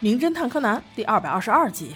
名侦探柯南》第二百二十二集，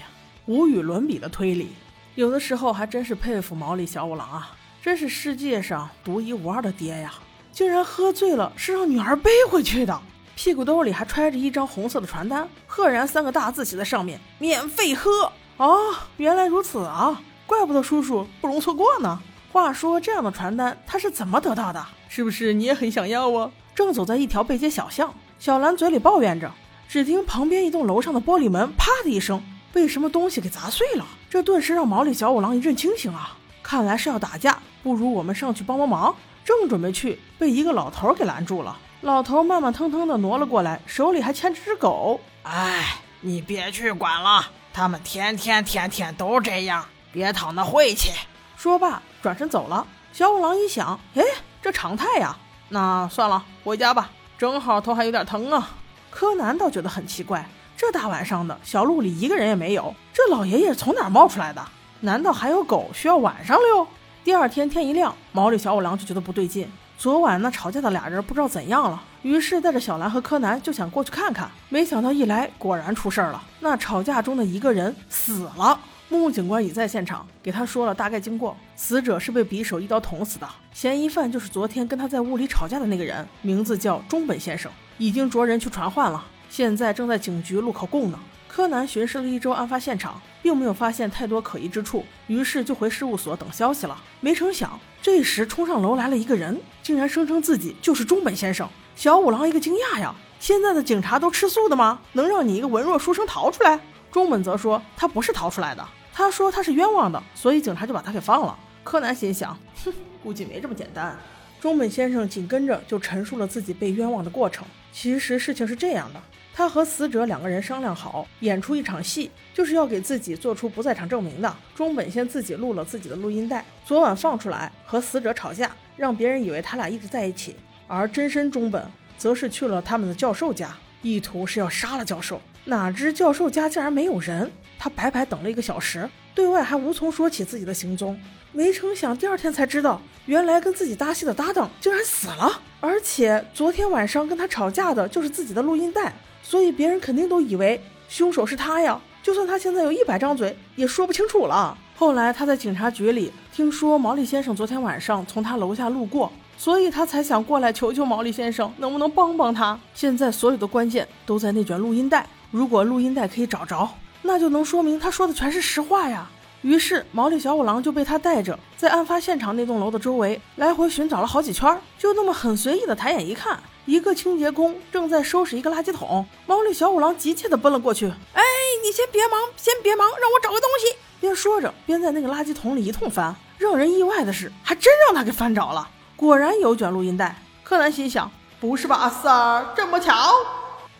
无与伦比的推理。有的时候还真是佩服毛利小五郎啊，真是世界上独一无二的爹呀！竟然喝醉了是让女儿背回去的，屁股兜里还揣着一张红色的传单，赫然三个大字写在上面：免费喝。哦，原来如此啊，怪不得叔叔不容错过呢。话说这样的传单他是怎么得到的？是不是你也很想要啊？正走在一条背街小巷。小兰嘴里抱怨着，只听旁边一栋楼上的玻璃门“啪”的一声，被什么东西给砸碎了。这顿时让毛利小五郎一阵清醒啊！看来是要打架，不如我们上去帮帮忙。正准备去，被一个老头给拦住了。老头慢慢腾腾地挪了过来，手里还牵着只狗。哎，你别去管了，他们天天天天都这样，别讨那晦气。说罢，转身走了。小五郎一想，哎，这常态呀，那算了，回家吧。正好头还有点疼啊！柯南倒觉得很奇怪，这大晚上的小路里一个人也没有，这老爷爷从哪儿冒出来的？难道还有狗需要晚上遛？第二天天一亮，毛利小五郎就觉得不对劲，昨晚那吵架的俩人不知道怎样了，于是带着小兰和柯南就想过去看看。没想到一来，果然出事儿了，那吵架中的一个人死了。木木警官已在现场，给他说了大概经过。死者是被匕首一刀捅死的，嫌疑犯就是昨天跟他在屋里吵架的那个人，名字叫中本先生，已经着人去传唤了，现在正在警局录口供呢。柯南巡视了一周案发现场，并没有发现太多可疑之处，于是就回事务所等消息了。没成想，这时冲上楼来了一个人，竟然声称自己就是中本先生。小五郎一个惊讶呀，现在的警察都吃素的吗？能让你一个文弱书生逃出来？中本则说他不是逃出来的。他说他是冤枉的，所以警察就把他给放了。柯南心想，哼，估计没这么简单。中本先生紧跟着就陈述了自己被冤枉的过程。其实事情是这样的，他和死者两个人商量好，演出一场戏，就是要给自己做出不在场证明的。中本先自己录了自己的录音带，昨晚放出来和死者吵架，让别人以为他俩一直在一起。而真身中本则是去了他们的教授家，意图是要杀了教授。哪知教授家竟然没有人。他白白等了一个小时，对外还无从说起自己的行踪。没成想，第二天才知道，原来跟自己搭戏的搭档竟然死了，而且昨天晚上跟他吵架的就是自己的录音带，所以别人肯定都以为凶手是他呀。就算他现在有一百张嘴，也说不清楚了。后来他在警察局里听说毛利先生昨天晚上从他楼下路过，所以他才想过来求求毛利先生能不能帮帮他。现在所有的关键都在那卷录音带，如果录音带可以找着。那就能说明他说的全是实话呀。于是毛利小五郎就被他带着，在案发现场那栋楼的周围来回寻找了好几圈，就那么很随意的抬眼一看，一个清洁工正在收拾一个垃圾桶。毛利小五郎急切的奔了过去，哎，你先别忙，先别忙，让我找个东西。边说着边在那个垃圾桶里一通翻。让人意外的是，还真让他给翻着了，果然有卷录音带。柯南心想，不是吧，阿 Sir，这么巧？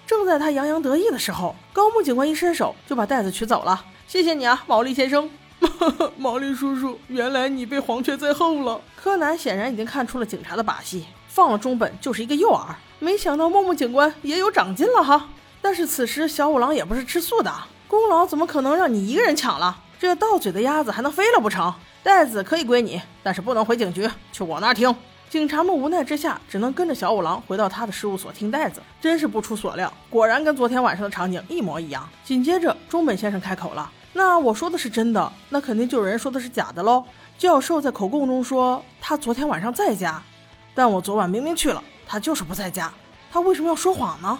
正在他洋洋得意的时候，高木警官一伸手就把袋子取走了。谢谢你啊，毛利先生。毛利叔叔，原来你被黄雀在后了。柯南显然已经看出了警察的把戏，放了中本就是一个诱饵。没想到木木警官也有长进了哈。但是此时小五郎也不是吃素的，功劳怎么可能让你一个人抢了？这到嘴的鸭子还能飞了不成？袋子可以归你，但是不能回警局，去我那儿听。警察们无奈之下，只能跟着小五郎回到他的事务所听袋子。真是不出所料，果然跟昨天晚上的场景一模一样。紧接着，中本先生开口了：“那我说的是真的，那肯定就有人说的是假的喽。”教授在口供中说他昨天晚上在家，但我昨晚明明去了，他就是不在家。他为什么要说谎呢？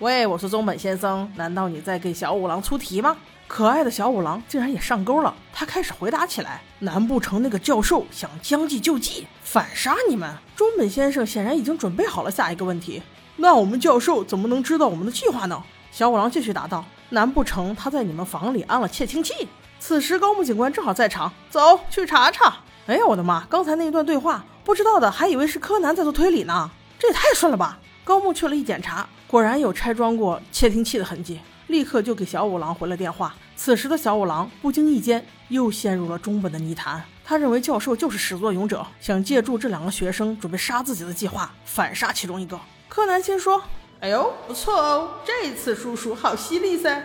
喂，我是中本先生，难道你在给小五郎出题吗？可爱的小五郎竟然也上钩了，他开始回答起来。难不成那个教授想将计就计，反杀你们？中本先生显然已经准备好了下一个问题。那我们教授怎么能知道我们的计划呢？小五郎继续答道：难不成他在你们房里安了窃听器？此时高木警官正好在场，走去查查。哎呀，我的妈！刚才那一段对话，不知道的还以为是柯南在做推理呢。这也太顺了吧！高木去了一检查，果然有拆装过窃听器的痕迹。立刻就给小五郎回了电话。此时的小五郎不经意间又陷入了中本的泥潭。他认为教授就是始作俑者，想借助这两个学生准备杀自己的计划，反杀其中一个。柯南心说：“哎呦，不错哦，这次叔叔好犀利噻。”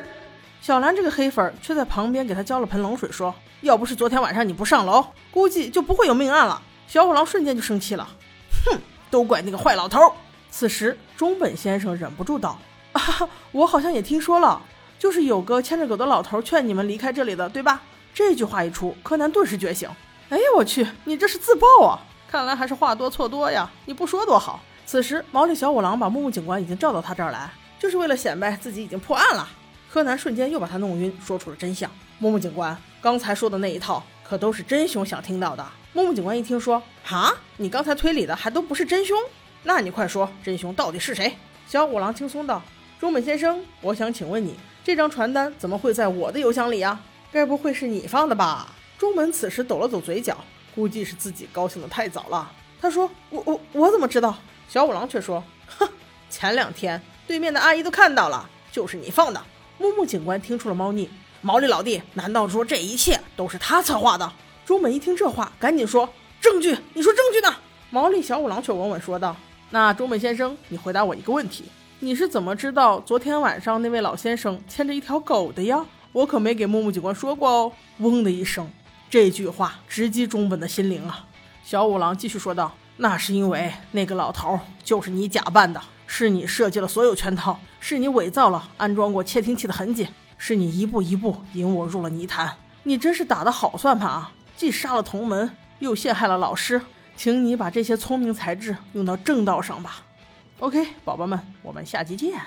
小兰这个黑粉却在旁边给他浇了盆冷水，说：“要不是昨天晚上你不上楼，估计就不会有命案了。”小五郎瞬间就生气了：“哼，都怪那个坏老头！”此时中本先生忍不住道。啊，我好像也听说了，就是有个牵着狗的老头劝你们离开这里的，对吧？这句话一出，柯南顿时觉醒。哎呀，我去，你这是自爆啊！看来还是话多错多呀。你不说多好。此时，毛利小五郎把木木警官已经叫到他这儿来，就是为了显摆自己已经破案了。柯南瞬间又把他弄晕，说出了真相。木木警官刚才说的那一套，可都是真凶想听到的。木木警官一听说，哈，你刚才推理的还都不是真凶？那你快说，真凶到底是谁？小五郎轻松道：“中本先生，我想请问你。”这张传单怎么会在我的邮箱里呀？该不会是你放的吧？中本此时抖了抖嘴角，估计是自己高兴的太早了。他说：“我我我怎么知道？”小五郎却说：“哼，前两天对面的阿姨都看到了，就是你放的。”木木警官听出了猫腻，毛利老弟，难道说这一切都是他策划的？中本一听这话，赶紧说：“证据？你说证据呢？”毛利小五郎却稳稳说道：“那中本先生，你回答我一个问题。”你是怎么知道昨天晚上那位老先生牵着一条狗的呀？我可没给木木警官说过哦。嗡的一声，这句话直击中本的心灵啊！小五郎继续说道：“那是因为那个老头就是你假扮的，是你设计了所有圈套，是你伪造了安装过窃听器的痕迹，是你一步一步引我入了泥潭。你真是打得好算盘啊！既杀了同门，又陷害了老师，请你把这些聪明才智用到正道上吧。” OK，宝宝们，我们下期见。